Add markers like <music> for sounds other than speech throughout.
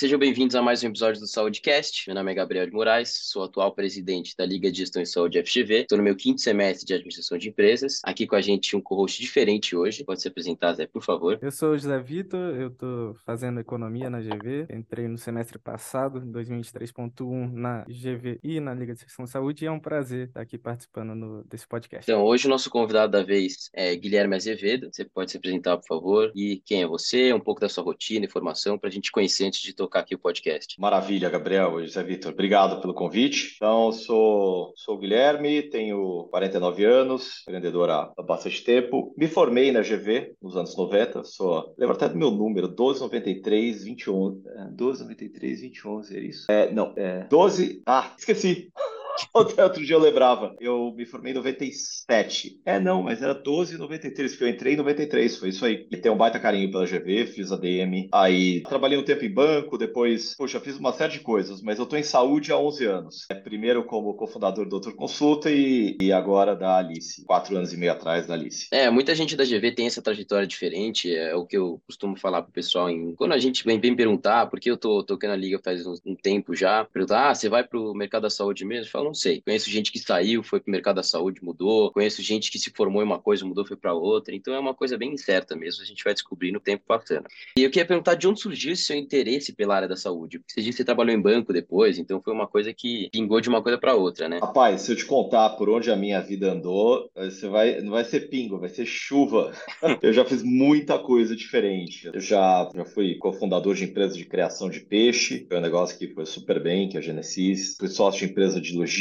Sejam bem-vindos a mais um episódio do SaúdeCast. Meu nome é Gabriel de Moraes, sou atual presidente da Liga de Gestão em Saúde FGV. Estou no meu quinto semestre de Administração de Empresas. Aqui com a gente um co-host diferente hoje. Pode se apresentar, Zé, por favor. Eu sou o José Vitor, eu estou fazendo Economia na GV. Entrei no semestre passado, 2023.1, na GV e na Liga de Gestão de Saúde. E é um prazer estar aqui participando no, desse podcast. Então, hoje o nosso convidado da vez é Guilherme Azevedo. Você pode se apresentar, por favor? E quem é você, um pouco da sua rotina, informação, para a gente conhecer antes de tocar aqui o podcast. Maravilha, Gabriel e José Vitor. Obrigado pelo convite. Então, sou, sou o Guilherme, tenho 49 anos, empreendedor há, há bastante tempo. Me formei na GV nos anos 90, sou, lembro até do meu número, 1293 21. 1293 21, é isso? É, não, é 12. Ah, esqueci. <laughs> Outro dia eu lembrava. Eu me formei em 97. É, não, mas era 12 93, porque eu entrei em 93, foi isso aí. E tenho um baita carinho pela GV, fiz a DM. Aí trabalhei um tempo em banco, depois, poxa, fiz uma série de coisas, mas eu tô em saúde há 11 anos. É, primeiro como cofundador do Doutor Consulta e, e agora da Alice, quatro anos e meio atrás da Alice. É, muita gente da GV tem essa trajetória diferente, é o que eu costumo falar pro pessoal em... quando a gente vem, vem perguntar, porque eu tô tocando a liga faz um, um tempo já, perguntar, ah, você vai pro mercado da saúde mesmo? Eu falo, não sei. Conheço gente que saiu, foi pro mercado da saúde, mudou. Conheço gente que se formou em uma coisa, mudou, foi para outra. Então é uma coisa bem incerta mesmo, a gente vai descobrir no tempo passando. E eu queria perguntar de onde surgiu esse seu interesse pela área da saúde? Porque você disse que você trabalhou em banco depois, então foi uma coisa que pingou de uma coisa para outra, né? Rapaz, se eu te contar por onde a minha vida andou, você vai, não vai ser pingo, vai ser chuva. <laughs> eu já fiz muita coisa diferente. Eu já, já fui cofundador de empresa de criação de peixe, foi um negócio que foi super bem, que é a Genesis. Fui sócio de empresa de logística,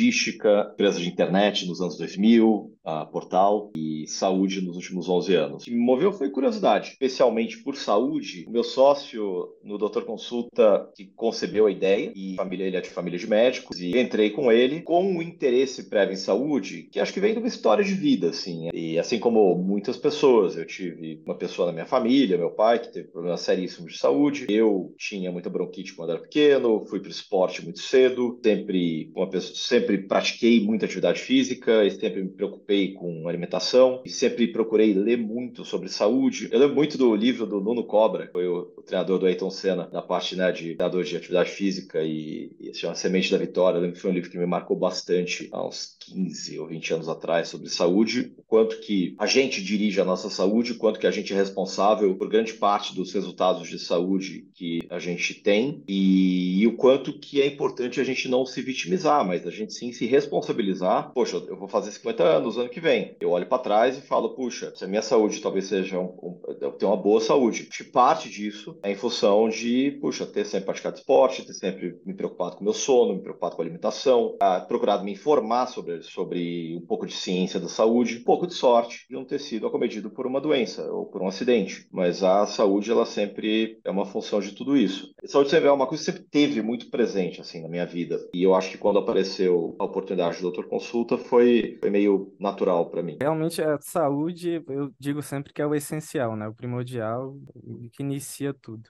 empresa de internet nos anos 2000, a Portal e saúde nos últimos 11 anos. O que me moveu foi curiosidade, especialmente por saúde. O meu sócio no Doutor Consulta que concebeu a ideia e família ele é de família de médicos e entrei com ele com um interesse prévio em saúde que acho que vem de uma história de vida, assim. E assim como muitas pessoas, eu tive uma pessoa na minha família, meu pai que teve problemas seríssimos de saúde. Eu tinha muita bronquite quando era pequeno, fui para o esporte muito cedo, sempre uma pessoa, sempre pratiquei muita atividade física e sempre me preocupei com alimentação e sempre procurei ler muito sobre saúde. Eu lembro muito do livro do Nuno Cobra, que foi o, o treinador do Ayrton Senna, na parte né, de treinador de atividade física e, e se chama Semente da Vitória. Eu lembro que foi um livro que me marcou bastante há uns 15 ou 20 anos atrás sobre saúde, o quanto que a gente dirige a nossa saúde, o quanto que a gente é responsável por grande parte dos resultados de saúde que a gente tem e, e o quanto que é importante a gente não se vitimizar, mas a gente sim se responsabilizar. Poxa, eu vou fazer 50 anos ano que vem. Eu olho para trás e falo, puxa, se a minha saúde talvez seja um, um, eu tenho uma boa saúde. Que parte disso é em função de, puxa, ter sempre praticado esporte, ter sempre me preocupado com meu sono, me preocupado com a alimentação, procurado me informar sobre, sobre um pouco de ciência da saúde, um pouco de sorte de não ter sido acometido por uma doença ou por um acidente. Mas a saúde, ela sempre é uma função de tudo isso. A saúde sempre é uma coisa que sempre teve muito presente, assim, na minha vida. E eu acho que quando apareceu a oportunidade do doutor consulta foi, foi meio natural para mim. Realmente a saúde, eu digo sempre que é o essencial, né? O primordial que inicia tudo.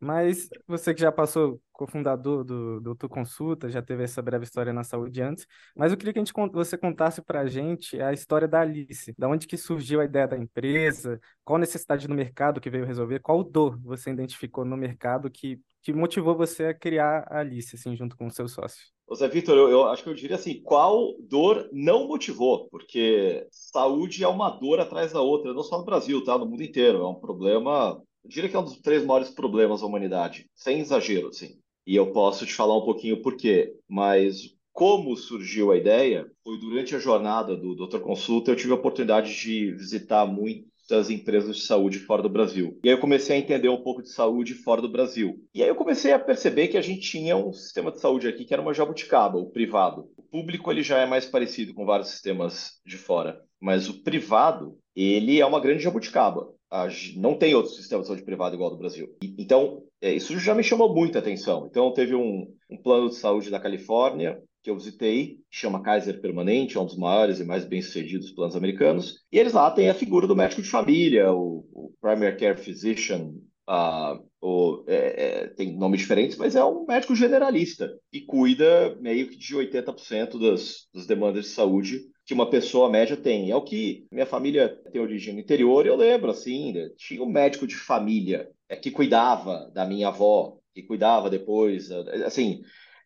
Mas você que já passou cofundador do Doutor Consulta, já teve essa breve história na saúde antes, mas eu queria que a gente, você contasse para a gente a história da Alice, da onde que surgiu a ideia da empresa, qual necessidade no mercado que veio resolver, qual dor você identificou no mercado que, que motivou você a criar a Alice, assim, junto com o seu sócio. Zé Vitor, eu, eu, acho que eu diria assim, qual dor não motivou? Porque saúde é uma dor atrás da outra, não só no Brasil, tá? No mundo inteiro. É um problema, eu diria que é um dos três maiores problemas da humanidade, sem exagero, assim. E eu posso te falar um pouquinho por quê, mas como surgiu a ideia foi durante a jornada do Doutor Consulta, eu tive a oportunidade de visitar muito das empresas de saúde fora do Brasil. E aí eu comecei a entender um pouco de saúde fora do Brasil. E aí eu comecei a perceber que a gente tinha um sistema de saúde aqui que era uma jabuticaba, o privado. O público ele já é mais parecido com vários sistemas de fora, mas o privado, ele é uma grande jabuticaba. Não tem outro sistema de saúde privado igual ao do Brasil. Então, é, isso já me chamou muita atenção. Então, teve um, um plano de saúde da Califórnia que eu visitei, chama Kaiser Permanente, é um dos maiores e mais bem-sucedidos planos americanos. E eles lá têm a figura do médico de família, o, o Primary Care Physician, uh, o, é, é, tem nomes diferentes, mas é um médico generalista e cuida meio que de 80% das, das demandas de saúde que uma pessoa média tem. É o que minha família tem origem no interior, eu lembro, assim, tinha um médico de família é, que cuidava da minha avó, que cuidava depois. Assim,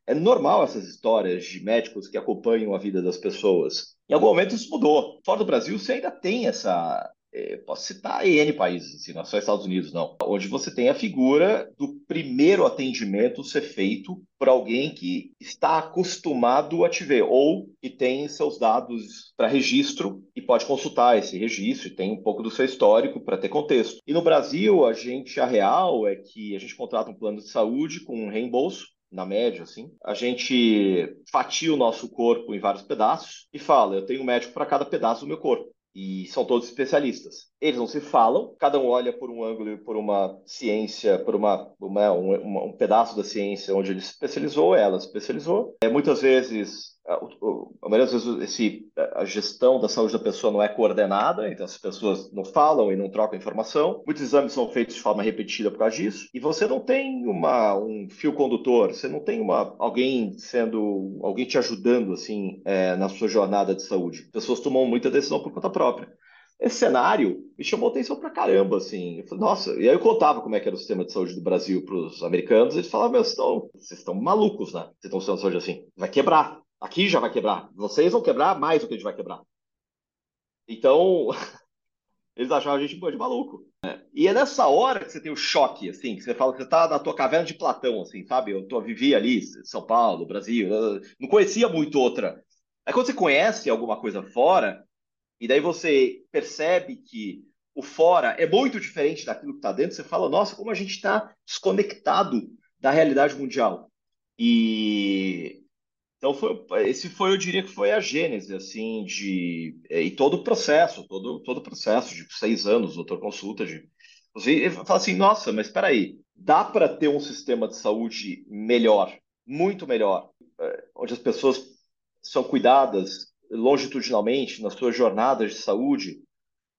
é normal essas histórias de médicos que acompanham a vida das pessoas. Em algum momento isso mudou. Fora do Brasil, você ainda tem essa. É, posso citar N países, assim, não é só Estados Unidos, não. Onde você tem a figura do primeiro atendimento ser feito por alguém que está acostumado a te ver, ou que tem seus dados para registro e pode consultar esse registro e tem um pouco do seu histórico para ter contexto. E no Brasil, a gente, a real é que a gente contrata um plano de saúde com um reembolso na média, assim. A gente fatia o nosso corpo em vários pedaços e fala: eu tenho um médico para cada pedaço do meu corpo. E são todos especialistas. Eles não se falam, cada um olha por um ângulo, por uma ciência, por uma, uma um, um, pedaço da ciência onde ele se especializou, ela se especializou. É, muitas vezes a maioria das vezes esse, a gestão da saúde da pessoa não é coordenada, então as pessoas não falam e não trocam informação. Muitos exames são feitos de forma repetida por causa disso. E você não tem uma, um fio condutor, você não tem uma, alguém sendo, alguém te ajudando assim é, na sua jornada de saúde. As pessoas tomam muita decisão por conta própria. Esse cenário me chamou atenção pra caramba, assim. Eu falei, nossa, e aí eu contava como é que era o sistema de saúde do Brasil para os americanos, eles falavam, meu, vocês estão, vocês estão malucos, né? Vocês estão sendo saúde assim, vai quebrar Aqui já vai quebrar. Vocês vão quebrar mais do que a gente vai quebrar. Então, <laughs> eles achavam a gente de maluco. Né? E é nessa hora que você tem o choque, assim, que você fala que você tá na tua caverna de Platão, assim, sabe? Eu tô, vivi ali, São Paulo, Brasil, não conhecia muito outra. Aí quando você conhece alguma coisa fora, e daí você percebe que o fora é muito diferente daquilo que está dentro, você fala, nossa, como a gente está desconectado da realidade mundial. E então, foi, esse foi, eu diria que foi a gênese, assim, de... É, e todo o processo, todo, todo o processo de seis anos, doutor consulta, de... Você fala assim, nossa, mas espera aí, dá para ter um sistema de saúde melhor, muito melhor, é, onde as pessoas são cuidadas longitudinalmente nas suas jornadas de saúde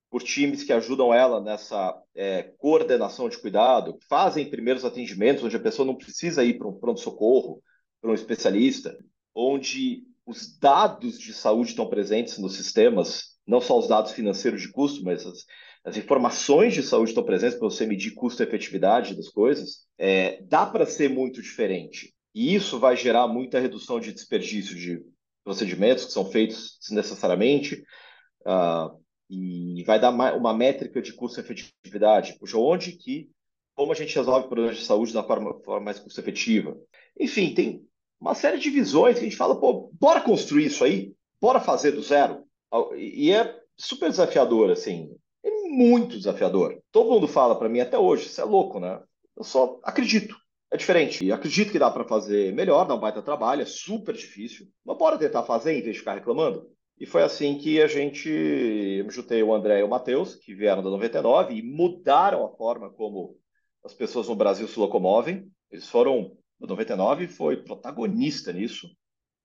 por times que ajudam ela nessa é, coordenação de cuidado, fazem primeiros atendimentos, onde a pessoa não precisa ir para um pronto-socorro, para um especialista, onde os dados de saúde estão presentes nos sistemas, não só os dados financeiros de custo, mas as, as informações de saúde estão presentes para você medir custo-efetividade das coisas, é, dá para ser muito diferente. E isso vai gerar muita redução de desperdício de procedimentos que são feitos desnecessariamente, uh, e vai dar uma métrica de custo-efetividade, puxa, onde que, como a gente resolve problemas de saúde da forma, forma mais custo-efetiva. Enfim, tem uma série de visões que a gente fala, pô, bora construir isso aí, bora fazer do zero. E é super desafiador, assim, é muito desafiador. Todo mundo fala para mim até hoje, isso é louco, né? Eu só acredito. É diferente. Acredito que dá para fazer melhor, dá um baita trabalho, é super difícil. Mas bora tentar fazer em vez de ficar reclamando? E foi assim que a gente, eu juntei o André e o Matheus, que vieram da 99 e mudaram a forma como as pessoas no Brasil se locomovem. Eles foram no 99 foi protagonista nisso.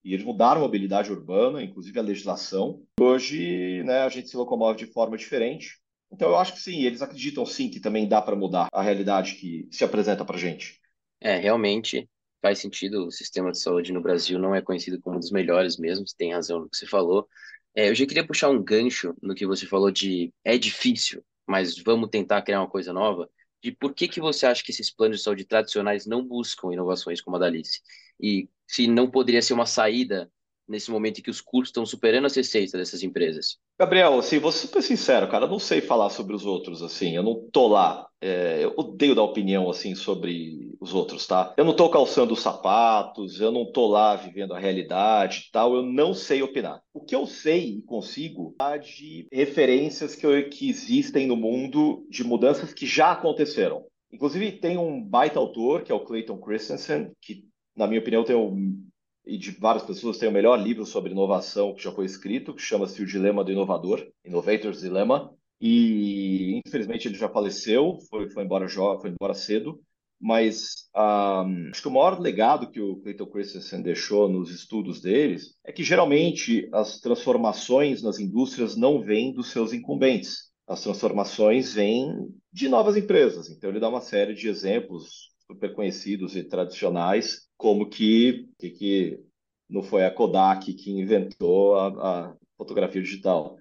E eles mudaram a mobilidade urbana, inclusive a legislação. Hoje, né, a gente se locomove de forma diferente. Então, eu acho que sim, eles acreditam sim que também dá para mudar a realidade que se apresenta para gente. É, realmente faz sentido. O sistema de saúde no Brasil não é conhecido como um dos melhores mesmo, tem razão no que você falou. É, eu já queria puxar um gancho no que você falou de é difícil, mas vamos tentar criar uma coisa nova de por que, que você acha que esses planos de saúde tradicionais não buscam inovações como a da Alice? E se não poderia ser uma saída nesse momento em que os custos estão superando as receitas dessas empresas? Gabriel, assim, vou ser super sincero, cara, eu não sei falar sobre os outros, assim, eu não tô lá, é, eu odeio dar opinião, assim, sobre os outros, tá? Eu não tô calçando os sapatos, eu não tô lá vivendo a realidade tal, eu não sei opinar. O que eu sei e consigo é de referências que, eu, que existem no mundo de mudanças que já aconteceram. Inclusive, tem um baita autor, que é o Clayton Christensen, que, na minha opinião, tem um e de várias pessoas tem o melhor livro sobre inovação que já foi escrito, que chama-se O Dilema do Inovador, Innovator's Dilemma. E infelizmente ele já faleceu, foi, foi embora jovem, foi embora cedo. Mas um, acho que o maior legado que o Clayton Christensen deixou nos estudos deles é que geralmente as transformações nas indústrias não vêm dos seus incumbentes. As transformações vêm de novas empresas. Então ele dá uma série de exemplos super conhecidos e tradicionais como que, que, que não foi a Kodak que inventou a, a fotografia digital,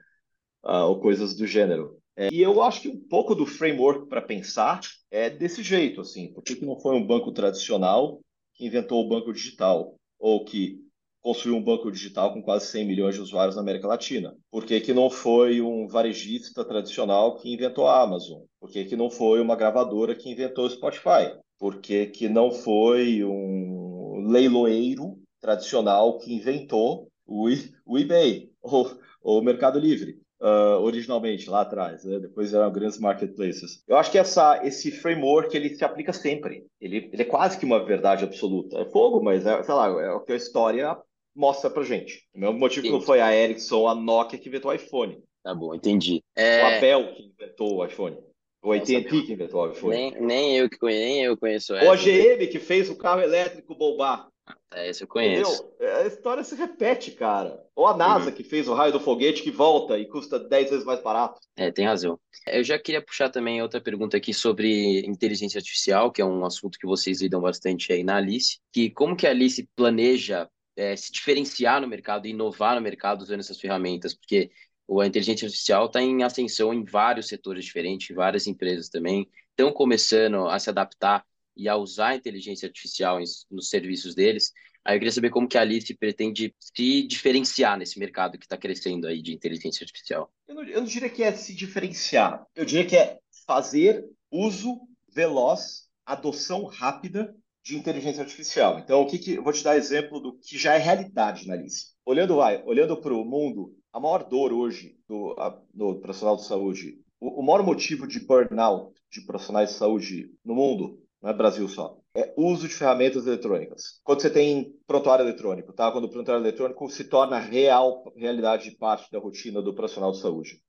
uh, ou coisas do gênero. É, e eu acho que um pouco do framework para pensar é desse jeito, assim. Por que, que não foi um banco tradicional que inventou o banco digital? Ou que construiu um banco digital com quase 100 milhões de usuários na América Latina? Por que, que não foi um varejista tradicional que inventou a Amazon? Por que, que não foi uma gravadora que inventou o Spotify? Por que, que não foi um leiloeiro tradicional que inventou o, o eBay ou, o Mercado Livre? Uh, originalmente lá atrás, né? depois eram grandes marketplaces. Eu acho que essa, esse framework ele se aplica sempre. Ele, ele é quase que uma verdade absoluta. É fogo, mas é, sei lá, é o que a história mostra pra gente. O mesmo motivo que não foi a Ericsson, a Nokia que inventou o iPhone. Tá bom, entendi. É... O Abel que inventou o iPhone. O AT&T que inventou o iPhone. Nem, nem, eu que conheço, nem eu conheço essa. O GM que fez o carro elétrico bombar. É, esse eu conheço. Entendeu? A história se repete, cara. Ou a NASA uhum. que fez o raio do foguete que volta e custa 10 vezes mais barato. É, tem razão. Eu já queria puxar também outra pergunta aqui sobre inteligência artificial, que é um assunto que vocês lidam bastante aí na Alice. Que como que a Alice planeja é, se diferenciar no mercado inovar no mercado usando essas ferramentas, porque a inteligência artificial está em ascensão em vários setores diferentes, várias empresas também estão começando a se adaptar e a usar a inteligência artificial em, nos serviços deles. Aí eu queria saber como que a Alice pretende se diferenciar nesse mercado que está crescendo aí de inteligência artificial. Eu não, eu não diria que é se diferenciar, eu diria que é fazer uso veloz, adoção rápida de inteligência artificial. Então, o que, que eu vou te dar exemplo do que já é realidade na Alice. Olhando, vai, olhando para o mundo, a maior dor hoje do, a, do profissional de saúde, o, o, maior motivo de burnout de profissionais de saúde no mundo, não é Brasil só, é uso de ferramentas eletrônicas. Quando você tem prontuário eletrônico, tá? Quando o prontuário eletrônico se torna real, realidade parte da rotina do profissional de saúde.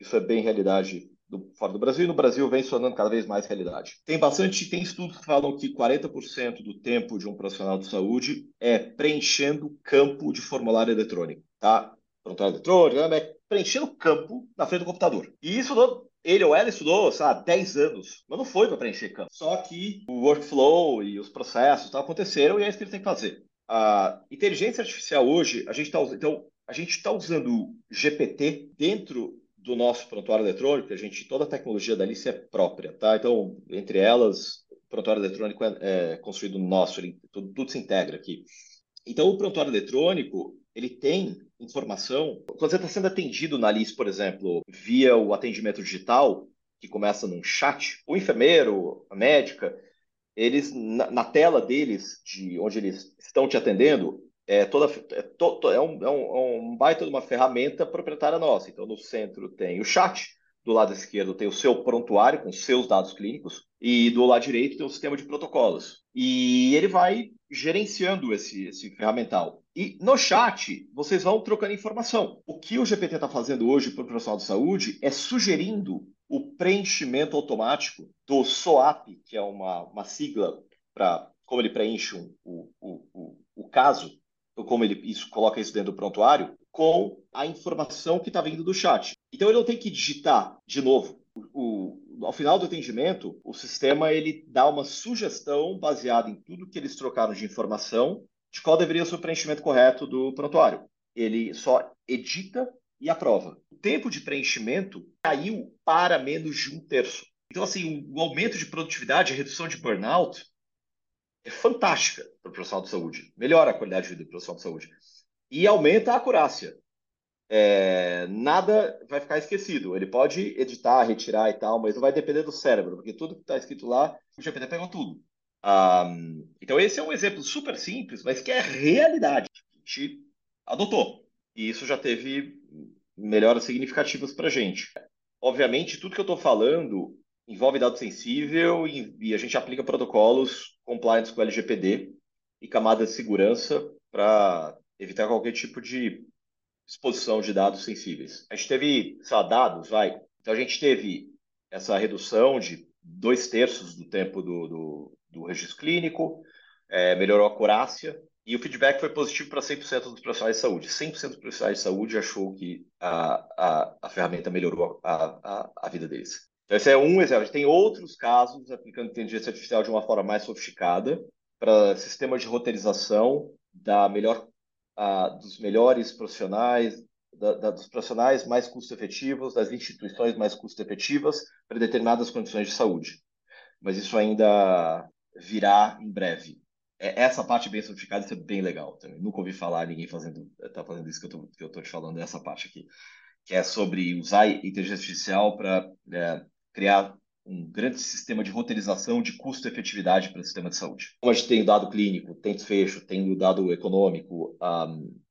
Isso é bem realidade do, fora do Brasil, e no Brasil vem se tornando cada vez mais realidade. Tem bastante, tem estudos que falam que 40% do tempo de um profissional de saúde é preenchendo campo de formulário eletrônico, tá? Prontuário eletrônico, né? Preenchendo campo na frente do computador. E isso ele ou ela estudou, sabe, 10 anos, mas não foi para preencher campo. Só que o workflow e os processos tá, aconteceram e é isso que ele tem que fazer. A inteligência artificial hoje, a gente está então, a gente está usando GPT dentro do nosso prontuário eletrônico, a gente toda a tecnologia da Alice é própria, tá? Então, entre elas, o prontuário eletrônico é, é construído no nosso, ele, tudo, tudo se integra aqui. Então, o prontuário eletrônico, ele tem informação. Quando você está sendo atendido na Alice, por exemplo, via o atendimento digital, que começa num chat, o enfermeiro, a médica, eles, na, na tela deles, de onde eles estão te atendendo, é, toda, é, to, é, um, é, um, é um baita de uma ferramenta proprietária nossa. Então, no centro tem o chat, do lado esquerdo tem o seu prontuário com seus dados clínicos e do lado direito tem o sistema de protocolos. E ele vai gerenciando esse, esse ferramental. E no chat, vocês vão trocando informação. O que o GPT está fazendo hoje para o profissional de saúde é sugerindo o preenchimento automático do SOAP, que é uma, uma sigla para como ele preenche um, o, o, o, caso como ele isso, coloca isso dentro do prontuário, com a informação que está vindo do chat. Então ele não tem que digitar de novo. O, ao final do atendimento, o sistema ele dá uma sugestão baseada em tudo que eles trocaram de informação de qual deveria ser o preenchimento correto do prontuário. Ele só edita e aprova. O tempo de preenchimento caiu para menos de um terço. Então, assim, o aumento de produtividade, a redução de burnout, é fantástica para o profissional de saúde. Melhora a qualidade de vida do profissional de saúde. E aumenta a acurácia. É, nada vai ficar esquecido. Ele pode editar, retirar e tal, mas não vai depender do cérebro, porque tudo que está escrito lá, o GPT pegou tudo. Um, então, esse é um exemplo super simples, mas que é realidade. A gente adotou. E isso já teve melhoras significativas para a gente. Obviamente, tudo que eu estou falando envolve dado sensível e, e a gente aplica protocolos compliance com o LGPD e camadas de segurança para evitar qualquer tipo de exposição de dados sensíveis. A gente teve, sei lá, dados, vai. Então a gente teve essa redução de dois terços do tempo do, do, do registro clínico, é, melhorou a acurácia e o feedback foi positivo para 100% dos profissionais de saúde. 100% dos profissionais de saúde achou que a, a, a ferramenta melhorou a, a, a vida deles. Então, esse é um exemplo. A tem outros casos aplicando inteligência artificial de uma forma mais sofisticada para sistemas de roteirização da melhor, uh, dos melhores profissionais da, da, dos profissionais mais custo-efetivos, das instituições mais custo-efetivas para determinadas condições de saúde. Mas isso ainda virá em breve. É, essa parte bem simplificada isso é bem legal também. Nunca ouvi falar ninguém fazendo tá fazendo isso que eu estou te falando essa parte aqui, que é sobre usar inteligência artificial para é, criar um grande sistema de roteirização de custo-efetividade para o sistema de saúde. Como a gente tem o dado clínico, tem desfecho, tem o dado econômico, um, a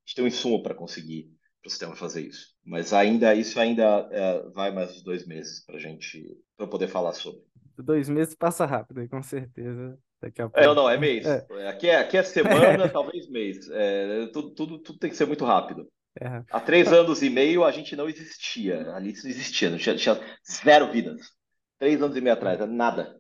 gente tem um insumo para conseguir para o sistema fazer isso. Mas ainda isso ainda é, vai mais uns dois meses para gente para poder falar sobre. Dois meses passa rápido, com certeza. Daqui a pouco. É, não, é mês. É. Aqui, é, aqui é semana, <laughs> talvez mês. É, tudo, tudo, tudo tem que ser muito rápido. É. Há três anos e meio a gente não existia. Ali não existia, não tinha, tinha zero vidas. Três anos e meio atrás, nada.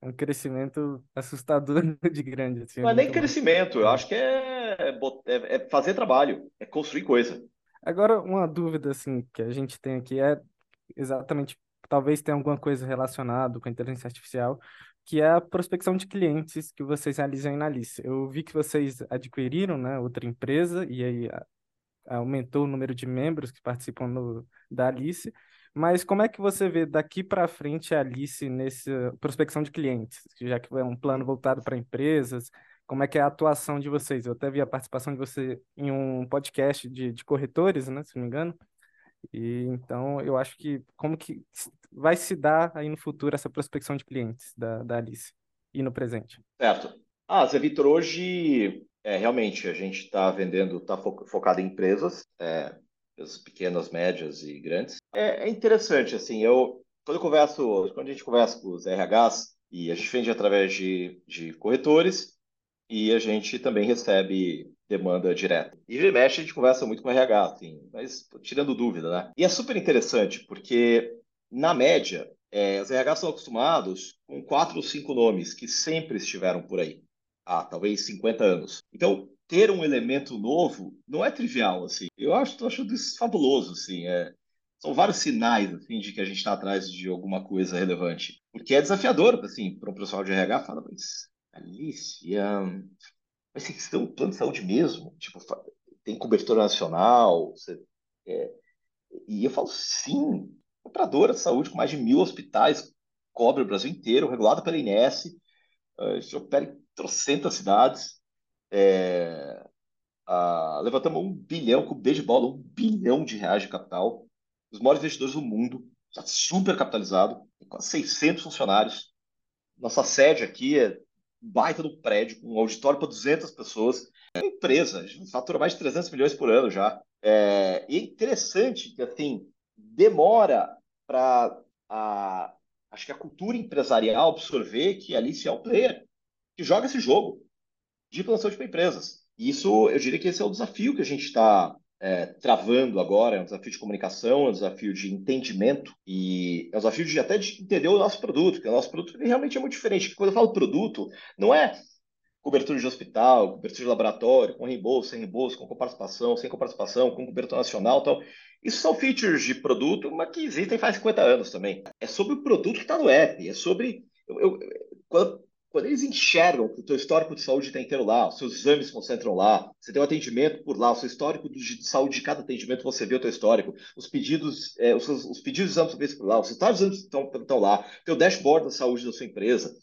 É um crescimento assustador <laughs> de grande. Assim, não é nem crescimento, eu acho que é, é, é, fazer trabalho, é construir coisa. Agora, uma dúvida assim que a gente tem aqui é exatamente, talvez tenha alguma coisa relacionada com a inteligência artificial, que é a prospecção de clientes que vocês realizam na Alice. Eu vi que vocês adquiriram, né, outra empresa e aí aumentou o número de membros que participam no, da Alice. Mas como é que você vê daqui para frente a Alice nessa prospecção de clientes, já que é um plano voltado para empresas? Como é que é a atuação de vocês? Eu até vi a participação de você em um podcast de, de corretores, né, se não me engano. E então eu acho que como que vai se dar aí no futuro essa prospecção de clientes da, da Alice e no presente? Certo. Ah, Zé Vitor, hoje é, realmente a gente está vendendo, está focado em empresas, é, pequenas, médias e grandes. É, é, interessante, assim, eu quando eu converso, quando a gente conversa com os RHs, e a gente vende através de, de corretores, e a gente também recebe demanda direta. E de mexe a gente conversa muito com RH, assim, mas tirando dúvida, né? E é super interessante, porque, na média, é, os RH são acostumados com quatro ou cinco nomes que sempre estiveram por aí. Há talvez 50 anos. Então, ter um elemento novo não é trivial, assim. Eu acho, tô achando isso fabuloso, assim. É, são vários sinais, assim, de que a gente está atrás de alguma coisa relevante. Porque é desafiador, assim, para um profissional de RH, fala, mas, Alice, mas você tem um plano de saúde mesmo? Tipo, tem cobertura nacional? Você, é... E eu falo, sim, operadora de saúde com mais de mil hospitais, cobre o Brasil inteiro, regulado pela INES, a gente opera em trocentas cidades, é, a, levantamos um bilhão, com B de bola, um bilhão de reais de capital. Os maiores investidores do mundo, já super capitalizado, com 600 funcionários. Nossa sede aqui é baita do prédio, um auditório para 200 pessoas. É uma empresa, fatura mais de 300 milhões por ano já. É, e é interessante que, assim, demora para a, acho que a cultura empresarial absorver que ali se é o player, que joga esse jogo de plano de empresas. E isso, eu diria que esse é o desafio que a gente está é, travando agora, é um desafio de comunicação, é um desafio de entendimento e é um desafio de até de entender o nosso produto, porque o nosso produto realmente é muito diferente. Quando eu falo produto, não é cobertura de hospital, cobertura de laboratório, com reembolso, sem reembolso, com participação, sem participação, com cobertura nacional, então isso são features de produto, mas que existem faz 50 anos também. É sobre o produto que está no app, é sobre eu, eu, quando, quando eles enxergam que o teu histórico de saúde está inteiro lá, os seus exames se concentram lá, você tem um atendimento por lá, o seu histórico de saúde de cada atendimento, você vê o teu histórico, os pedidos, é, os, os, pedidos de exames você vê por lá, os resultados exames estão, estão lá, teu dashboard da saúde da sua empresa,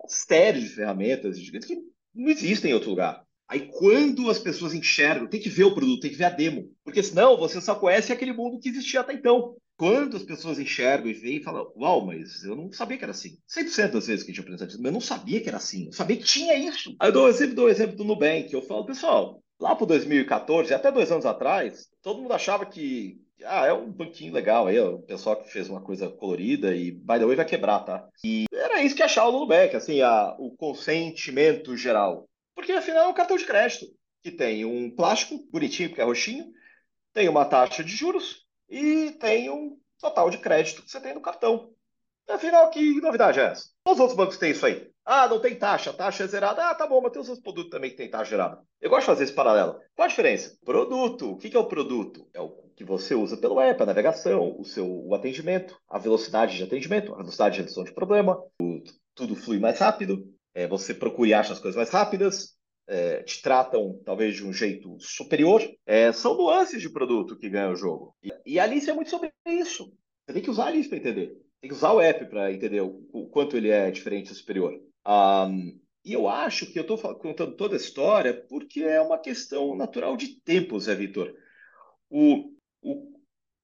uma série de ferramentas que não existem em outro lugar. Aí quando as pessoas enxergam, tem que ver o produto, tem que ver a demo, porque senão você só conhece aquele mundo que existia até então. Quando as pessoas enxergam e veem e falam, uau, mas eu não sabia que era assim. 100% das vezes que a gente apresenta isso, mas eu não sabia que era assim. Eu sabia que tinha isso. Aí eu dou, eu dou o exemplo do Nubank. Eu falo, pessoal, lá para 2014, até dois anos atrás, todo mundo achava que ah, é um banquinho legal aí, o pessoal que fez uma coisa colorida e, by the way, vai quebrar, tá? E era isso que achava do Nubank, assim, a, o consentimento geral. Porque, afinal, é um cartão de crédito que tem um plástico bonitinho, porque é roxinho, tem uma taxa de juros, e tem um total de crédito que você tem no cartão. Afinal, que novidade é essa? Os outros bancos têm isso aí. Ah, não tem taxa, taxa é zerada. Ah, tá bom, mas tem os outros produtos também que tem taxa gerada. Eu gosto de fazer esse paralelo. Qual a diferença? Produto. O que é o produto? É o que você usa pelo app, a navegação, o seu o atendimento, a velocidade de atendimento, a velocidade de redução de problema, o, tudo flui mais rápido, é, você procura e acha as coisas mais rápidas. É, te tratam talvez de um jeito superior, é, são nuances de produto que ganham o jogo. E, e a Alice é muito sobre isso. Você tem que usar a Alice para entender. Tem que usar o app para entender o, o, quanto ele é diferente e superior. Um, e eu acho que eu estou contando toda a história porque é uma questão natural de tempo, Zé Vitor. O, o,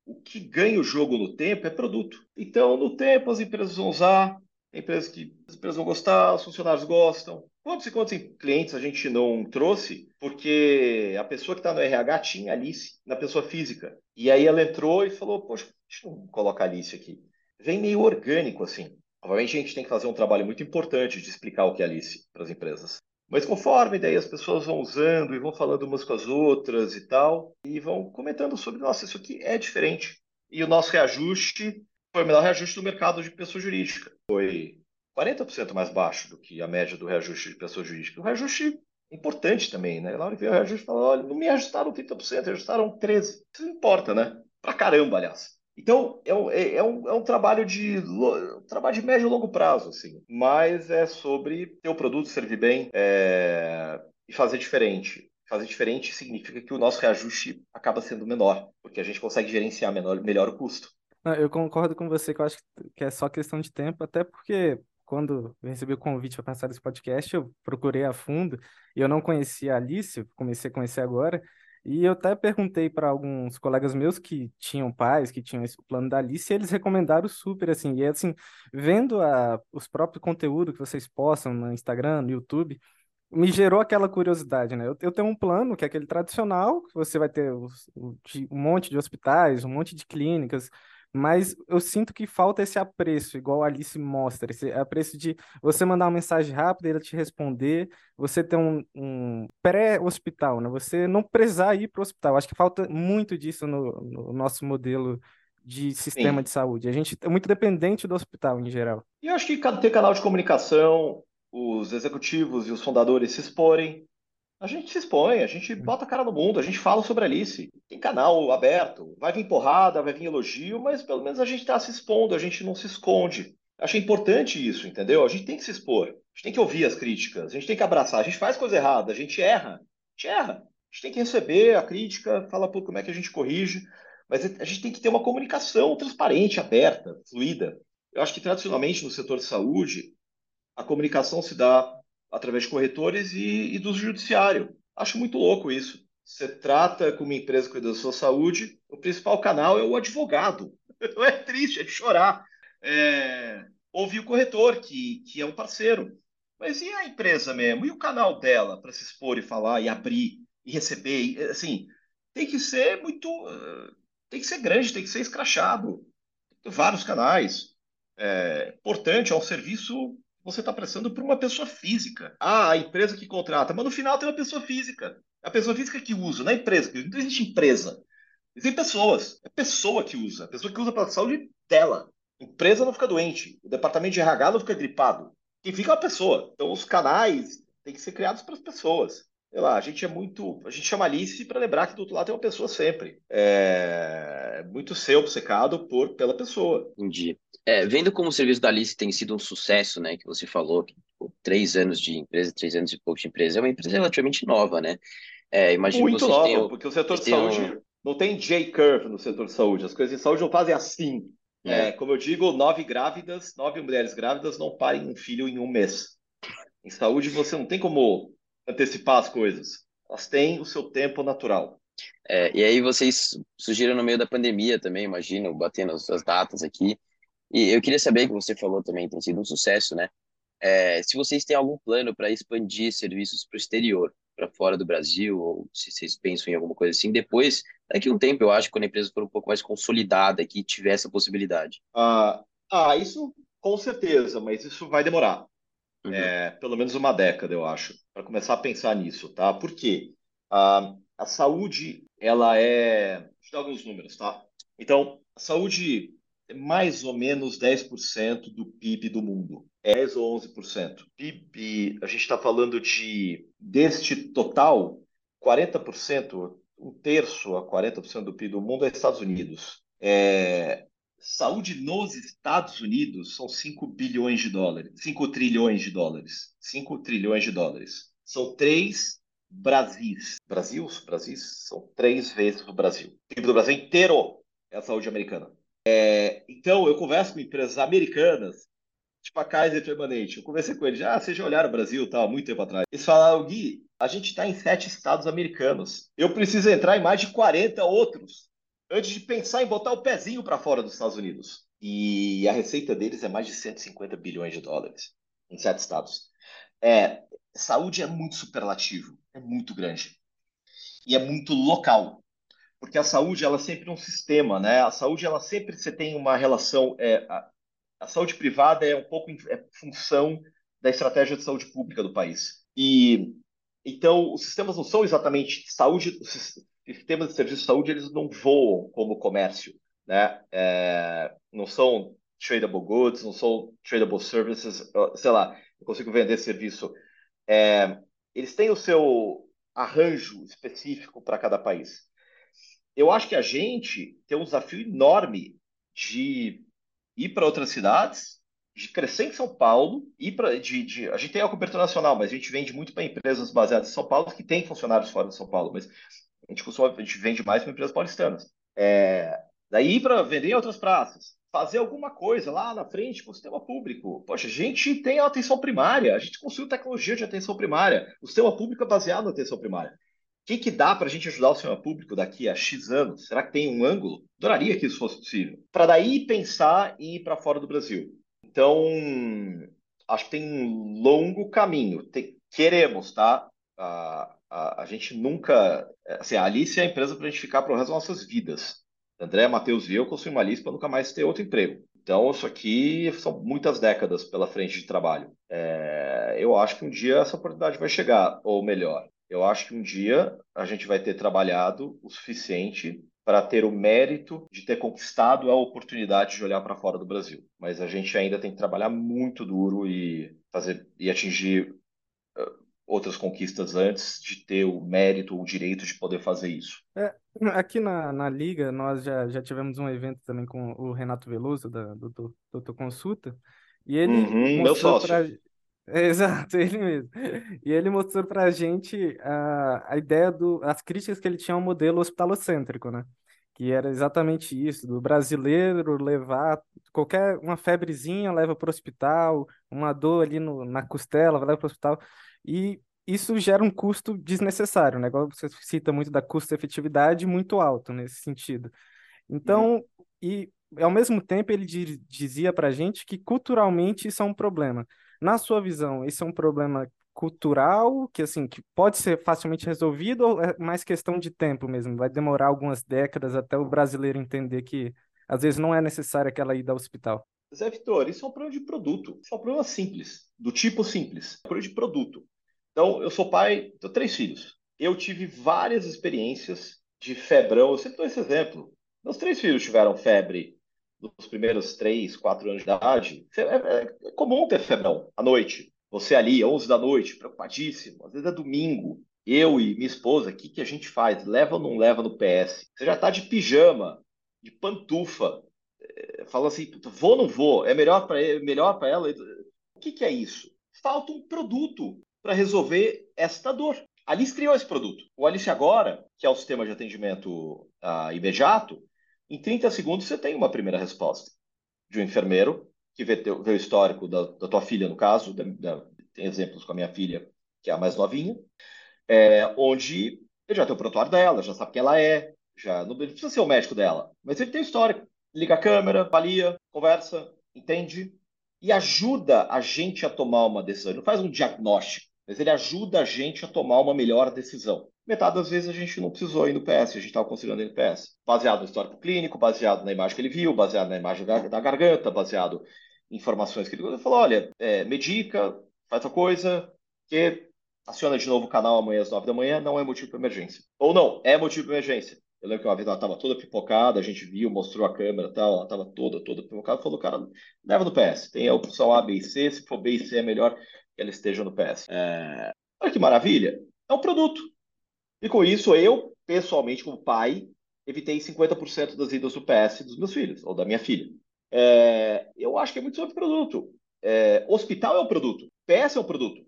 o que ganha o jogo no tempo é produto. Então, no tempo, as empresas vão usar, empresas que as empresas vão gostar, os funcionários gostam. Quantos e quantos clientes a gente não trouxe porque a pessoa que está no RH tinha Alice na pessoa física. E aí ela entrou e falou: Poxa, deixa eu colocar Alice aqui. Vem meio orgânico assim. Obviamente a gente tem que fazer um trabalho muito importante de explicar o que é Alice para as empresas. Mas conforme daí as pessoas vão usando e vão falando umas com as outras e tal, e vão comentando sobre, nossa, isso aqui é diferente. E o nosso reajuste foi o melhor reajuste do mercado de pessoa jurídica. Foi 40% mais baixo do que a média do reajuste de pessoa jurídica. O reajuste importante também, né? Na hora que veio o reajuste, falou, olha, não me ajustaram 30%, ajustaram 13%. Isso não importa, né? Pra caramba, aliás. Então, é um, é, é, um, é um trabalho de um trabalho de médio e longo prazo, assim. Mas é sobre ter o produto servir bem é, e fazer diferente. Fazer diferente significa que o nosso reajuste acaba sendo menor, porque a gente consegue gerenciar menor, melhor o custo. Não, eu concordo com você que eu acho que é só questão de tempo, até porque quando recebi o convite para passar esse podcast, eu procurei a fundo e eu não conhecia a Alice, comecei a conhecer agora. E eu até perguntei para alguns colegas meus que tinham pais, que tinham esse plano da Alice, e eles recomendaram super, assim. E assim, vendo a, os próprios conteúdos que vocês postam no Instagram, no YouTube, me gerou aquela curiosidade, né? Eu, eu, tenho um plano que é aquele tradicional, que você vai ter os, um monte de hospitais, um monte de clínicas, mas eu sinto que falta esse apreço, igual a Alice mostra, esse apreço de você mandar uma mensagem rápida, ele te responder, você ter um, um pré-hospital, né? Você não precisar ir para o hospital. Acho que falta muito disso no, no nosso modelo de sistema Sim. de saúde. A gente é muito dependente do hospital em geral. E eu acho que ter canal de comunicação, os executivos e os fundadores se exporem, a gente se expõe, a gente bota a cara no mundo, a gente fala sobre a Alice. Tem canal aberto, vai vir porrada, vai vir elogio, mas pelo menos a gente está se expondo, a gente não se esconde. Achei importante isso, entendeu? A gente tem que se expor, a gente tem que ouvir as críticas, a gente tem que abraçar. A gente faz coisa errada, a gente erra, a gente erra. A gente tem que receber a crítica, falar por como é que a gente corrige, mas a gente tem que ter uma comunicação transparente, aberta, fluida. Eu acho que tradicionalmente no setor de saúde, a comunicação se dá através de corretores e, e do judiciário. Acho muito louco isso. Você trata com uma empresa que da sua saúde, o principal canal é o advogado. <laughs> É triste, é de chorar. É... Ouvir o corretor, que, que é um parceiro. Mas e a empresa mesmo? E o canal dela para se expor e falar e abrir e receber? E, assim, tem que ser muito. Tem que ser grande, tem que ser escrachado. Vários canais. É importante, é um serviço você está prestando para uma pessoa física. Ah, a empresa que contrata, mas no final tem uma pessoa física. A pessoa física que usa, não é empresa. Não existe empresa. Existem pessoas. É pessoa que usa. A pessoa que usa para a saúde dela. A empresa não fica doente. O departamento de RH não fica gripado. Quem fica é a pessoa. Então os canais têm que ser criados para as pessoas. Sei lá, a gente é muito. A gente chama Alice para lembrar que do outro lado tem uma pessoa sempre. É muito ser obcecado por, pela pessoa. Entendi. É, vendo como o serviço da Alice tem sido um sucesso, né, que você falou, que, pô, três anos de empresa, três anos e pouco de empresa, é uma empresa relativamente nova, né? É, imagino Muito nova, tenham, porque o setor de saúde um... não tem J-curve no setor de saúde, as coisas em saúde não fazem assim. É. É, como eu digo, nove grávidas, nove mulheres grávidas não parem um filho em um mês. Em saúde você não tem como antecipar as coisas. Elas têm o seu tempo natural. É, e aí vocês surgiram no meio da pandemia também, imagino, batendo as suas datas aqui. E eu queria saber que você falou também, tem sido um sucesso, né? É, se vocês têm algum plano para expandir serviços para o exterior, para fora do Brasil, ou se vocês pensam em alguma coisa assim, depois, daqui a um tempo, eu acho, quando a empresa for um pouco mais consolidada, que tiver essa possibilidade. Ah, ah isso com certeza, mas isso vai demorar. Uhum. É, pelo menos uma década, eu acho, para começar a pensar nisso, tá? Por quê? Ah, a saúde, ela é... Deixa eu dar alguns números, tá? Então, a saúde mais ou menos 10% do PIB do mundo. 10 ou 11%. PIB, a gente está falando de, deste total, 40%, um terço a 40% do PIB do mundo é Estados Unidos. É, saúde nos Estados Unidos são 5 bilhões de dólares, 5 trilhões de dólares. 5 trilhões de dólares. são três Brasis. Brasis? Brasis são três vezes o Brasil. O PIB do Brasil inteiro é a saúde americana. É, então, eu converso com empresas americanas, tipo a Kaiser Permanente. Eu conversei com eles, ah, vocês já olharam o Brasil, tal, muito tempo atrás. Eles falaram, Gui, a gente está em sete estados americanos. Eu preciso entrar em mais de 40 outros antes de pensar em botar o pezinho para fora dos Estados Unidos. E a receita deles é mais de 150 bilhões de dólares em sete estados. É, saúde é muito superlativo, é muito grande. E é muito local. Porque a saúde, ela é sempre um sistema, né? A saúde, ela sempre você tem uma relação. É, a, a saúde privada é um pouco é função da estratégia de saúde pública do país. E então os sistemas não são exatamente saúde, sistemas de serviço de saúde eles não voam como comércio, né? É, não são tradable goods, não são tradable services, sei lá, eu consigo vender serviço é, eles têm o seu arranjo específico para cada país. Eu acho que a gente tem um desafio enorme de ir para outras cidades, de crescer em São Paulo, ir para de, de, a gente tem a cobertura nacional, mas a gente vende muito para empresas baseadas em São Paulo que têm funcionários fora de São Paulo, mas a gente, costuma, a gente vende mais para empresas paulistanas. É, daí para vender em outras praças fazer alguma coisa lá na frente com o sistema público. Poxa, a gente tem a atenção primária, a gente construiu tecnologia de atenção primária, o sistema público é baseado na atenção primária. O que, que dá para a gente ajudar o sistema público daqui a X anos? Será que tem um ângulo? Adoraria que isso fosse possível. Para daí pensar em ir para fora do Brasil. Então, acho que tem um longo caminho. Queremos, tá? A, a, a, gente nunca. Assim, a Alice é a empresa para a gente ficar para o resto das nossas vidas. André, Matheus e eu construímos uma lista para nunca mais ter outro emprego. Então, isso aqui são muitas décadas pela frente de trabalho. É, eu acho que um dia essa oportunidade vai chegar, ou melhor, eu acho que um dia a gente vai ter trabalhado o suficiente para ter o mérito de ter conquistado a oportunidade de olhar para fora do Brasil. Mas a gente ainda tem que trabalhar muito duro e fazer e atingir outras conquistas antes de ter o mérito, o direito de poder fazer isso. É, <clears throat> aqui na, na Liga, nós já, já tivemos um evento também com o Renato Veloso, da Doutor, Doutor Consulta, e ele uhum, meu sócio. Pra... <laughs> Exato, ele mesmo. E ele mostrou para a gente a, a ideia do, as críticas que ele tinha ao modelo hospitalocêntrico, né? Que era exatamente isso, do brasileiro levar qualquer uma febrezinha leva para o hospital, uma dor ali no, na costela leva para o hospital. E isso gera um custo desnecessário, né? Igual você cita muito da custo-efetividade muito alto nesse sentido. Então, uhum. e ao mesmo tempo ele dizia para a gente que culturalmente isso é um problema. Na sua visão, isso é um problema cultural que assim que pode ser facilmente resolvido ou é mais questão de tempo mesmo? Vai demorar algumas décadas até o brasileiro entender que às vezes não é necessário aquela ida ao hospital. Zé Vitor, isso é um problema de produto. Isso é um problema simples, do tipo simples. É um problema de produto. Então, eu sou pai, tenho três filhos. Eu tive várias experiências de febrão. Eu sempre dou esse exemplo. Meus três filhos tiveram febre nos primeiros três, quatro anos de idade. É, é, é comum ter febrão à noite. Você ali, 11 da noite, preocupadíssimo. Às vezes é domingo. Eu e minha esposa, o que, que a gente faz? Leva ou não leva no PS? Você já está de pijama, de pantufa. É, fala assim, vou ou não vou? É melhor para melhor ela? O que, que é isso? Falta um produto para resolver esta dor. A Alice criou esse produto. O Alice Agora, que é o sistema de atendimento uh, imediato, em 30 segundos você tem uma primeira resposta de um enfermeiro que vê, teu, vê o histórico da, da, tua filha, no caso, da, da, tem exemplos com a minha filha, que é a mais novinha, é, onde ele já tem o prontuário dela, já sabe quem ela é, já não precisa ser o médico dela, mas ele tem o histórico. Liga a câmera, avalia, conversa, entende e ajuda a gente a tomar uma decisão. Ele não faz um diagnóstico mas ele ajuda a gente a tomar uma melhor decisão. Metade das vezes a gente não precisou ir no PS, a gente estava considerando no PS. Baseado no histórico clínico, baseado na imagem que ele viu, baseado na imagem da, garganta, baseado em informações que ele, ele falou: olha, é, medica, faz a coisa, que aciona de novo o canal amanhã às nove da manhã, não é motivo para emergência. Ou não, é motivo para emergência. Eu lembro que uma vez ela estava toda pipocada, a gente viu, mostrou a câmera e tal, ela estava toda, toda pipocada, falou, cara, leva no PS. Tem a opção A, B e C, se for B e C é melhor, que ela esteja no PS. É... Olha que maravilha! É um produto. E com isso, eu, pessoalmente, como pai, evitei 50% das idas do PS dos meus filhos, ou da minha filha. É... Eu acho que é muito sobre produto. É... Hospital é um produto. PS é um produto.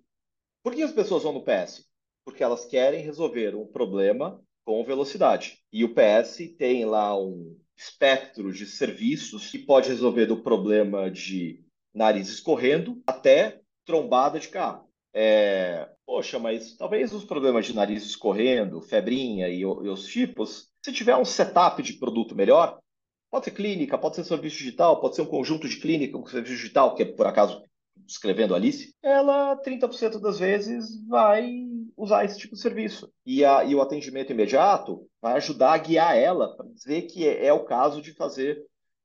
Por que as pessoas vão no PS? Porque elas querem resolver um problema com velocidade. E o PS tem lá um espectro de serviços que pode resolver do problema de nariz escorrendo até trombada de carro. É, poxa, mas talvez os problemas de nariz escorrendo, febrinha e, e os tipos, se tiver um setup de produto melhor, pode ser clínica, pode ser serviço digital, pode ser um conjunto de clínica com serviço digital, que é por acaso escrevendo Alice, ela 30% das vezes vai usar esse tipo de serviço. E, a, e o atendimento imediato vai ajudar a guiar ela para dizer que é, é, o caso de fazer,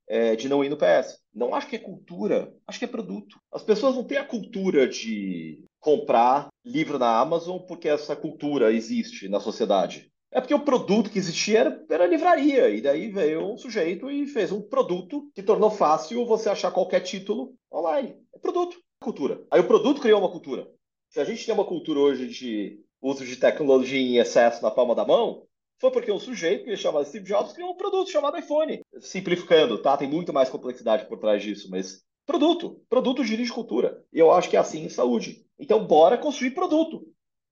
é, de não ir no PS. Não acho que é cultura, acho que é produto. As pessoas não têm a cultura de comprar livro na Amazon porque essa cultura existe na sociedade. É porque o produto que existia era, era livraria, e daí veio um sujeito e fez um produto que tornou fácil você achar qualquer título online. É produto, cultura. Aí o produto criou uma cultura. Se a gente tem uma cultura hoje de uso de tecnologia em excesso na palma da mão, foi porque um sujeito que chamado Steve Jobs criou um produto chamado iPhone. Simplificando, tá? Tem muito mais complexidade por trás disso, mas produto. Produto dirige cultura. E eu acho que é assim em saúde. Então, bora construir produto.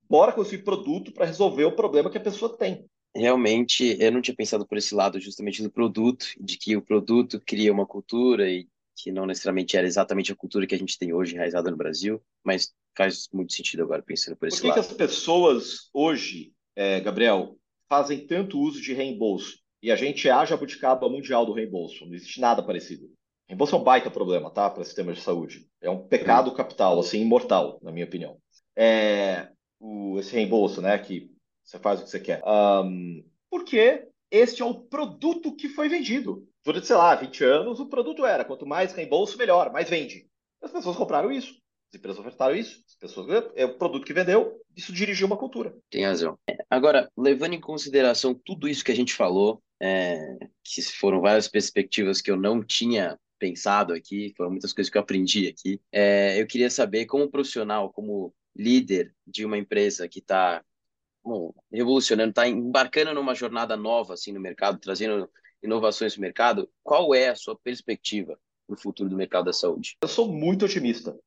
Bora construir produto para resolver o problema que a pessoa tem. Realmente, eu não tinha pensado por esse lado justamente do produto, de que o produto cria uma cultura e que não necessariamente era exatamente a cultura que a gente tem hoje enraizada no Brasil, mas faz muito sentido agora pensando por esse por que lado. Por que as pessoas hoje, é, Gabriel, fazem tanto uso de reembolso? E a gente é a jabuticaba mundial do reembolso. Não existe nada parecido. Reembolso é um baita problema, tá? Para sistemas de saúde. É um pecado capital, assim, imortal, na minha opinião. É, o, esse reembolso, né? Que você faz o que você quer. Um, porque este é o produto que foi vendido durante, sei lá, 20 anos, o produto era quanto mais reembolso, melhor, mais vende. As pessoas compraram isso, as empresas ofertaram isso, as pessoas é o produto que vendeu, isso dirigiu uma cultura. Tem razão. Agora, levando em consideração tudo isso que a gente falou, é, que foram várias perspectivas que eu não tinha pensado aqui, foram muitas coisas que eu aprendi aqui. É, eu queria saber, como profissional, como líder de uma empresa que está revolucionando, está embarcando numa jornada nova assim no mercado, trazendo inovações no mercado, qual é a sua perspectiva para o futuro do mercado da saúde? Eu sou muito otimista.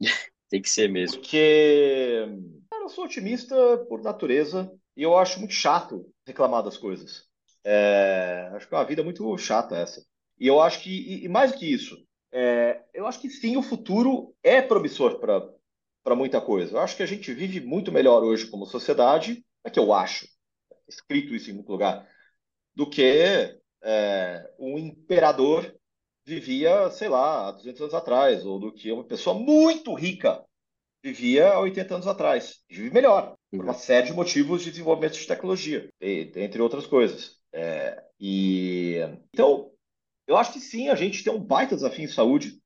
<laughs> Tem que ser mesmo. Porque cara, eu sou otimista por natureza e eu acho muito chato reclamar das coisas. É, acho que é uma vida muito chata essa. E eu acho que, e, e mais do que isso, é, eu acho que sim, o futuro é promissor para muita coisa. Eu acho que a gente vive muito melhor hoje como sociedade, é que eu acho, escrito isso em muito lugar, do que é, um imperador vivia, sei lá, há 200 anos atrás, ou do que uma pessoa muito rica vivia há 80 anos atrás. Vive melhor, por uma uhum. série de motivos de desenvolvimento de tecnologia, entre outras coisas. É, e Então, eu acho que sim, a gente tem um baita desafio em saúde.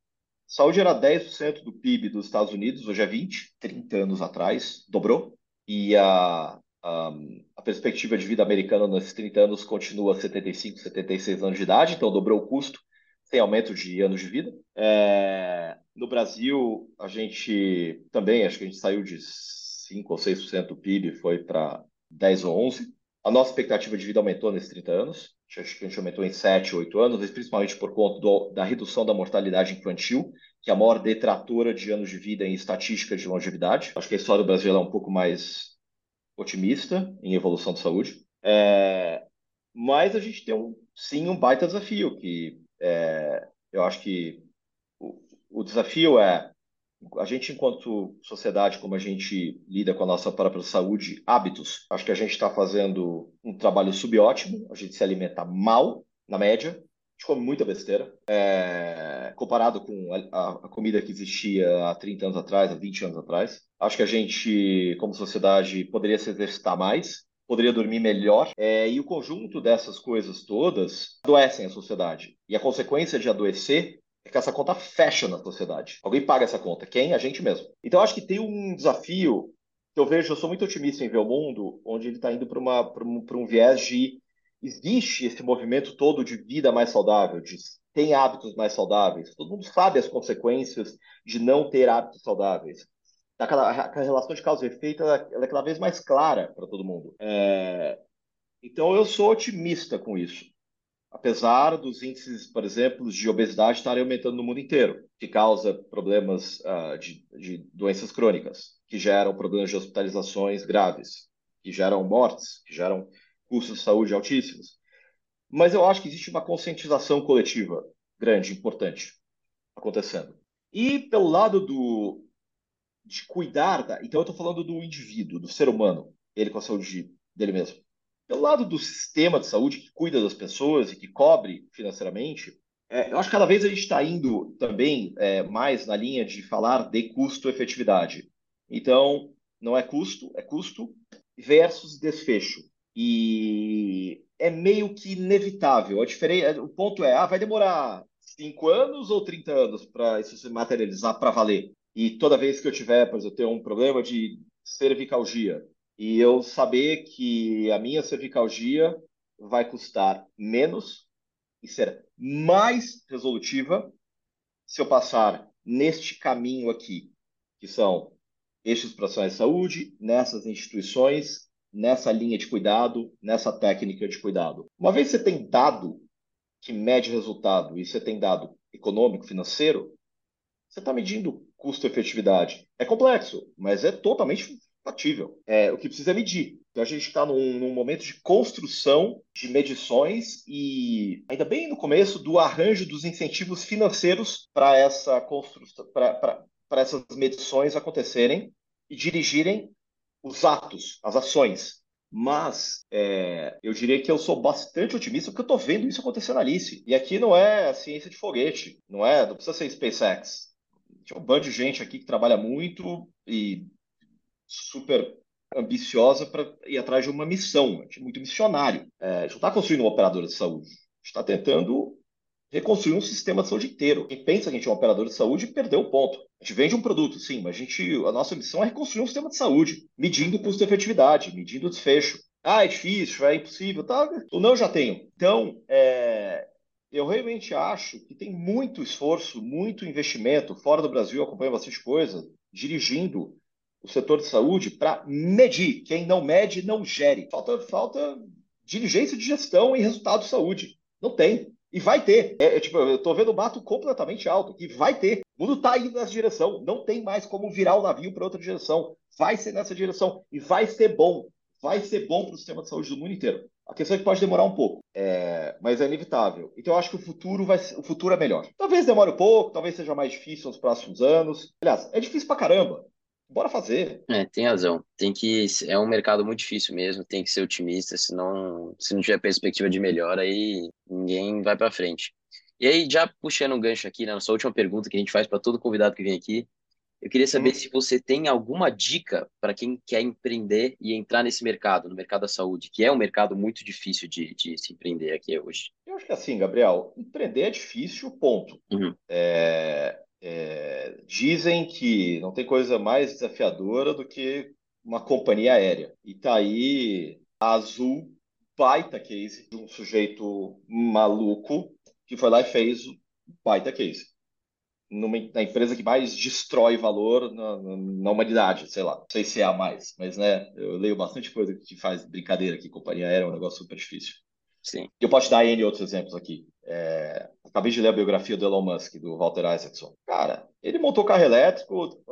Saúde era 10% do PIB dos Estados Unidos, hoje é 20%, 30 anos atrás, dobrou. E a, um, a perspectiva de vida americana nesses 30 anos continua 75, 76 anos de idade, então dobrou o custo, sem aumento de anos de vida. É, no Brasil, a gente também, acho que a gente saiu de 5 ou 6% do PIB, foi para 10 ou 11. A nossa expectativa de vida aumentou nesses 30 anos, a gente aumentou em 7, 8 anos, principalmente por conta do, da redução da mortalidade infantil, que é a maior detratora de anos de vida em estatística de longevidade. Acho que a história do Brasil é um pouco mais otimista em evolução de saúde. É, mas a gente tem um, sim um baita desafio, que é, eu acho que o, o, desafio é a gente, enquanto sociedade, como a gente lida com a nossa própria saúde, hábitos, acho que a gente está fazendo um trabalho subótimo, a gente se alimenta mal, na média, a gente come muita besteira, é, comparado com a, a, comida que existia há 30 anos atrás, há 20 anos atrás. Acho que a gente, como sociedade, poderia se exercitar mais, poderia dormir melhor. É, e o conjunto dessas coisas todas adoecem a sociedade. E a consequência de adoecer é que essa conta fecha na sociedade. Alguém paga essa conta. Quem? A gente mesmo. Então, acho que tem um desafio que eu vejo, eu sou muito otimista em ver o mundo, onde ele está indo para um, um viés de existe esse movimento todo de vida mais saudável, de tem hábitos mais saudáveis. Todo mundo sabe as consequências de não ter hábitos saudáveis a relação de causa e efeito ela é cada vez mais clara para todo mundo. É, então eu sou otimista com isso, apesar dos índices, por exemplo, de obesidade estarem aumentando no mundo inteiro. que causa problemas uh, de, de doenças crônicas, que geram problemas de hospitalizações graves, que geram mortes, que geram custos de saúde altíssimos. Mas eu acho que existe uma conscientização coletiva grande, importante, acontecendo. E pelo lado do de cuidar da, então eu estou falando do indivíduo, do ser humano, ele com a saúde dele mesmo. Pelo lado do sistema de saúde que cuida das pessoas e que cobre financeiramente, é, eu acho que cada vez a gente está indo também é, mais na linha de falar de custo-efetividade. Então, não é custo, é custo versus desfecho. E é meio que inevitável. A diferença, o ponto é, ah, vai demorar 5 anos ou 30 anos para isso se materializar para valer? E toda vez que eu tiver, por exemplo, ter um problema de cervicalgia, e eu saber que a minha cervicalgia vai custar menos e ser mais resolutiva se eu passar neste caminho aqui, que são estes profissionais de saúde, nessas instituições, nessa linha de cuidado, nessa técnica de cuidado. Uma vez que você tem dado que mede resultado e você tem dado econômico, financeiro, você está medindo custo-efetividade. É complexo, mas é totalmente factível. É, o que precisa é medir. Então a gente está num, num, momento de construção de medições e ainda bem no começo do arranjo dos incentivos financeiros para essa construção, para essas medições acontecerem e dirigirem os atos, as ações. Mas é, eu diria que eu sou bastante otimista porque eu estou vendo isso acontecer na Alice. E aqui não é ciência de foguete, não é, não precisa ser SpaceX. Tinha um bando de gente aqui que trabalha muito e super ambiciosa para ir atrás de uma missão, muito missionário. É, a gente não está construindo uma operadora de saúde, a gente está tentando reconstruir um sistema de saúde inteiro. Quem pensa que a gente é um operador de saúde perdeu o ponto. A gente vende um produto, sim, mas a, gente, a nossa missão é reconstruir um sistema de saúde, medindo o custo de efetividade, medindo desfecho. Ah, é difícil, é impossível, tá? O não já tenho. Então, é, eu realmente acho que tem muito esforço, muito investimento. Fora do Brasil, eu acompanho bastante coisa, dirigindo o setor de saúde para medir. Quem não mede, não gere. Falta, falta diligência de gestão e resultado de saúde. Não tem. E vai ter. É, é, tipo, eu estou vendo o mato completamente alto. E vai ter. O mundo está indo nessa direção. Não tem mais como virar o navio para outra direção. Vai ser nessa direção. E vai ser bom. Vai ser bom para o sistema de saúde do mundo inteiro. A questão é que pode demorar um pouco, é... mas é inevitável. Então eu acho que o futuro vai o futuro é melhor. Talvez demore um pouco, talvez seja mais difícil nos próximos anos. Aliás, é difícil pra caramba. Bora fazer. É, tem razão. Tem que é um mercado muito difícil mesmo, tem que ser otimista, senão se não tiver perspectiva de melhora aí ninguém vai para frente. E aí já puxando um gancho aqui na nossa última pergunta que a gente faz para todo convidado que vem aqui, eu queria saber hum. se você tem alguma dica para quem quer empreender e entrar nesse mercado, no mercado da saúde, que é um mercado muito difícil de, de se empreender aqui hoje. Eu acho que assim, Gabriel, empreender é difícil, ponto. Uhum. É, é, dizem que não tem coisa mais desafiadora do que uma companhia aérea. E tá aí a Azul, baita case de um sujeito maluco que foi lá e fez o baita case numa, na empresa que mais destrói valor na, na, na, humanidade, sei lá. Não sei se é a mais, mas né, eu leio bastante coisa que faz brincadeira aqui. Companhia aérea é um negócio super difícil. Sim. Eu posso dar N outros exemplos aqui. É, acabei de ler a biografia do Elon Musk, do Walter Isaacson. Cara, ele montou carro elétrico.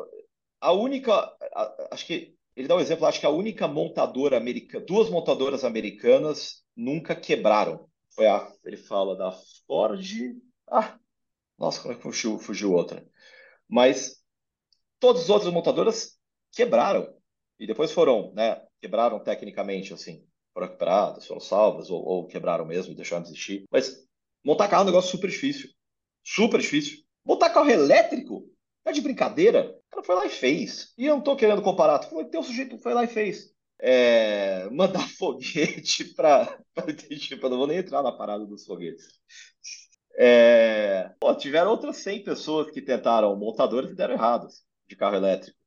A única. A, acho que. Ele dá um exemplo, acho que a única montadora americana. Duas montadoras americanas nunca quebraram. Foi a. Ele fala da Ford. Ah, nossa, como é que fugiu, fugiu outra? Mas todas as outras montadoras quebraram. E depois foram, né? Quebraram tecnicamente, assim. Foram recuperadas, foram salvas, ou, ou quebraram mesmo e deixaram de existir. Mas montar carro é um negócio super difícil. Super difícil. Montar carro elétrico é de brincadeira. O cara foi lá e fez. E eu não tô querendo comparar. Que tem um sujeito que foi lá e fez. É, <laughs> mandar foguete para. eu não vou nem entrar na parada dos foguetes. É... Pô, tiveram outras 100 pessoas que tentaram montadores e deram errados de carro elétrico.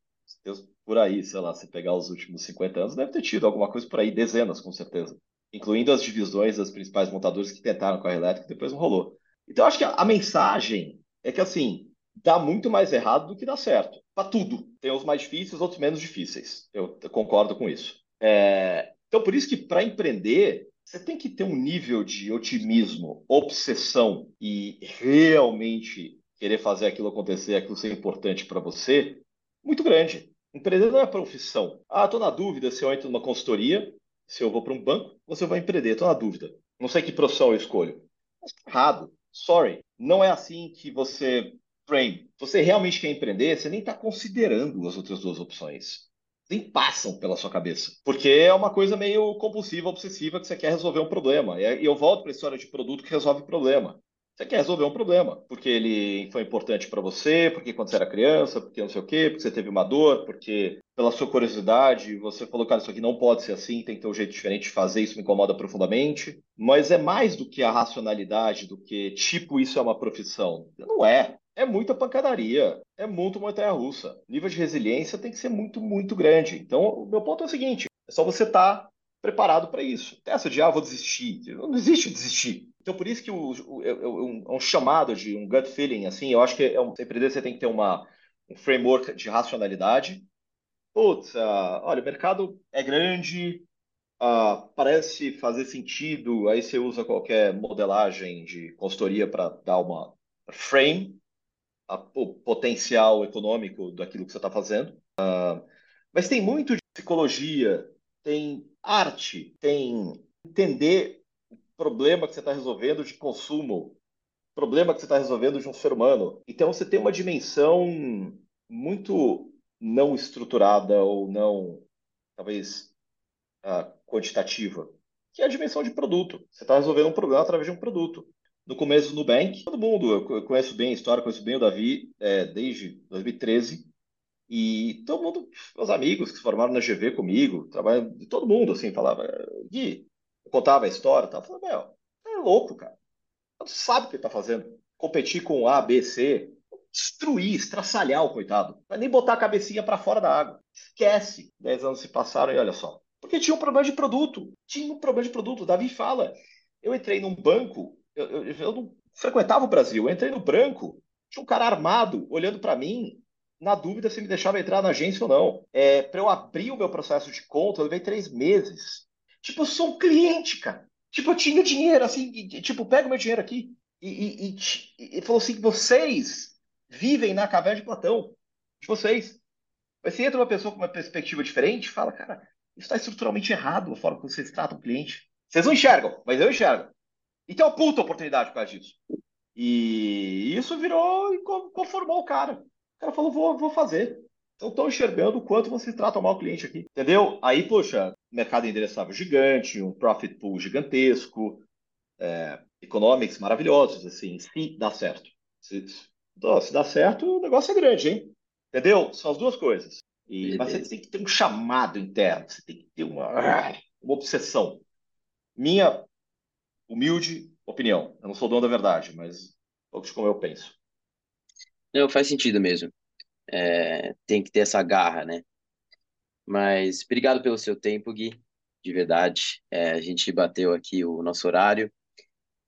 Por aí, sei lá, se pegar os últimos 50 anos, deve ter tido alguma coisa por aí, dezenas, com certeza. Incluindo as divisões das principais montadoras que tentaram carro elétrico e depois não rolou. Então, acho que a, a mensagem é que, assim, dá muito mais errado do que dá certo. Para tudo. Tem os mais difíceis, outros menos difíceis. Eu, eu concordo com isso. É... Então, por isso que para empreender, você tem que ter um nível de otimismo, obsessão e realmente querer fazer aquilo acontecer, aquilo ser importante para você, muito grande. Empreender não é profissão. Ah, estou na dúvida se eu entro numa consultoria, se eu vou para um banco, você vai empreender, estou na dúvida. Não sei que profissão eu escolho. Errado. Sorry. Não é assim que você frame. Você realmente quer empreender, você nem está considerando as outras duas opções. Nem passam pela sua cabeça. Porque é uma coisa meio compulsiva, obsessiva, que você quer resolver um problema. E eu volto para a história de produto que resolve problema. Você quer resolver um problema, porque ele foi importante para você, porque quando você era criança, porque não sei o quê, porque você teve uma dor, porque pela sua curiosidade você falou, cara, isso aqui não pode ser assim, tem que ter um jeito diferente de fazer, isso me incomoda profundamente. Mas é mais do que a racionalidade, do que tipo isso é uma profissão. Não é. É muita pancadaria, é muito montanha russa. O nível de resiliência tem que ser muito, muito grande. Então, o meu ponto é o seguinte: é só você estar tá preparado para isso. Essa de, ah, vou desistir. Não existe desistir. Então, por isso que o, o, o, um, chamado de um gut feeling, assim, eu acho que é um, empreender você tem que ter uma, um framework de racionalidade. Putz, uh, olha, o mercado é grande, uh, parece fazer sentido, aí você usa qualquer modelagem de consultoria para dar uma frame, a, o potencial econômico daquilo que você está fazendo. Uh, mas tem muito de psicologia, tem arte, tem entender problema que você está resolvendo de consumo, problema que você está resolvendo de um ser humano. Então você tem uma dimensão muito não estruturada ou não, talvez, uh, quantitativa, que é a dimensão de produto. Você está resolvendo um problema através de um produto. No começo do Nubank, todo mundo, eu conheço bem a história, conheço bem o Davi é, desde 2013, e todo mundo, meus amigos que se formaram na GV comigo, trabalham, todo mundo, assim, falava, Gui, eu contava a história, tava falando, meu, é louco, cara. Você sabe o que tá fazendo. Competir com A, B, C, destruir, estraçalhar o coitado. Vai nem botar a cabecinha para fora da água. Esquece. Dez anos se passaram e olha só. Porque tinha um problema de produto. Tinha um problema de produto. Davi fala. Eu entrei num banco, eu, eu, eu não frequentava o Brasil, eu entrei no branco, tinha um cara armado olhando para mim, na dúvida se me deixava entrar na agência ou não. É, para eu abrir o meu processo de conta, eu levei três meses. Tipo, eu sou um cliente, cara. Tipo, eu tinha dinheiro, assim, e, tipo, pega o meu dinheiro aqui. E, e, e, e falou assim: vocês vivem na caverna de Platão. De vocês. Mas se entra uma pessoa com uma perspectiva diferente, fala, cara, isso está estruturalmente errado a forma que vocês tratam o cliente. Vocês não enxergam, mas eu enxergo. E tem uma puta oportunidade por causa disso. E isso virou e conformou o cara. O cara falou, vou, vou fazer. Então estão enxergando o quanto vocês tratam mal o cliente aqui. Entendeu? Aí, poxa, mercado endereçável gigante, um profit pool gigantesco, é, economics maravilhosos, assim, se dá certo. Se, se dá certo, o negócio é grande, hein? Entendeu? São as duas coisas. E, mas você tem que ter um chamado interno, você tem que ter uma, uma obsessão. Minha humilde opinião. Eu não sou dono da verdade, mas pouco de como eu penso. Não, faz sentido mesmo é, tem que ter essa garra, né? Mas obrigado pelo seu tempo, Gui, de verdade. É, a gente bateu aqui o nosso horário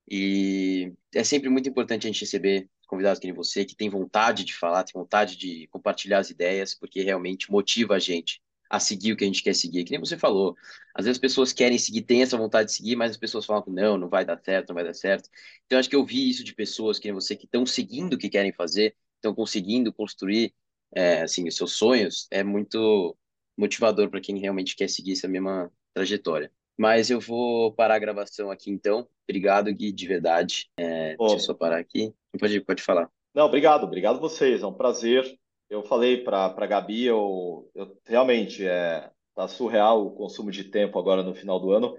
e é sempre muito importante a gente receber convidados que nem você, que tem vontade de falar, tem vontade de compartilhar as ideias, porque realmente motiva a gente a seguir o que a gente quer seguir. Que nem você falou, às vezes as pessoas querem seguir, têm essa vontade de seguir, mas as pessoas falam que não, não vai dar certo, não vai dar certo. Então acho que eu vi isso de pessoas que nem você que estão seguindo o que querem fazer, estão conseguindo construir é, assim, os seus sonhos, é muito motivador para quem realmente quer seguir essa mesma trajetória. Mas eu vou parar a gravação aqui então. Obrigado, Gui, de verdade. É, deixa eu só parar aqui. Pode, pode falar. Não, obrigado, obrigado vocês. É um prazer. Eu falei para a Gabi, eu, eu realmente é tá surreal o consumo de tempo agora no final do ano.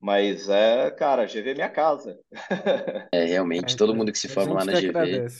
Mas é, cara, GV é minha casa. <laughs> É, realmente, todo mundo que se forma lá na GV. Agradece.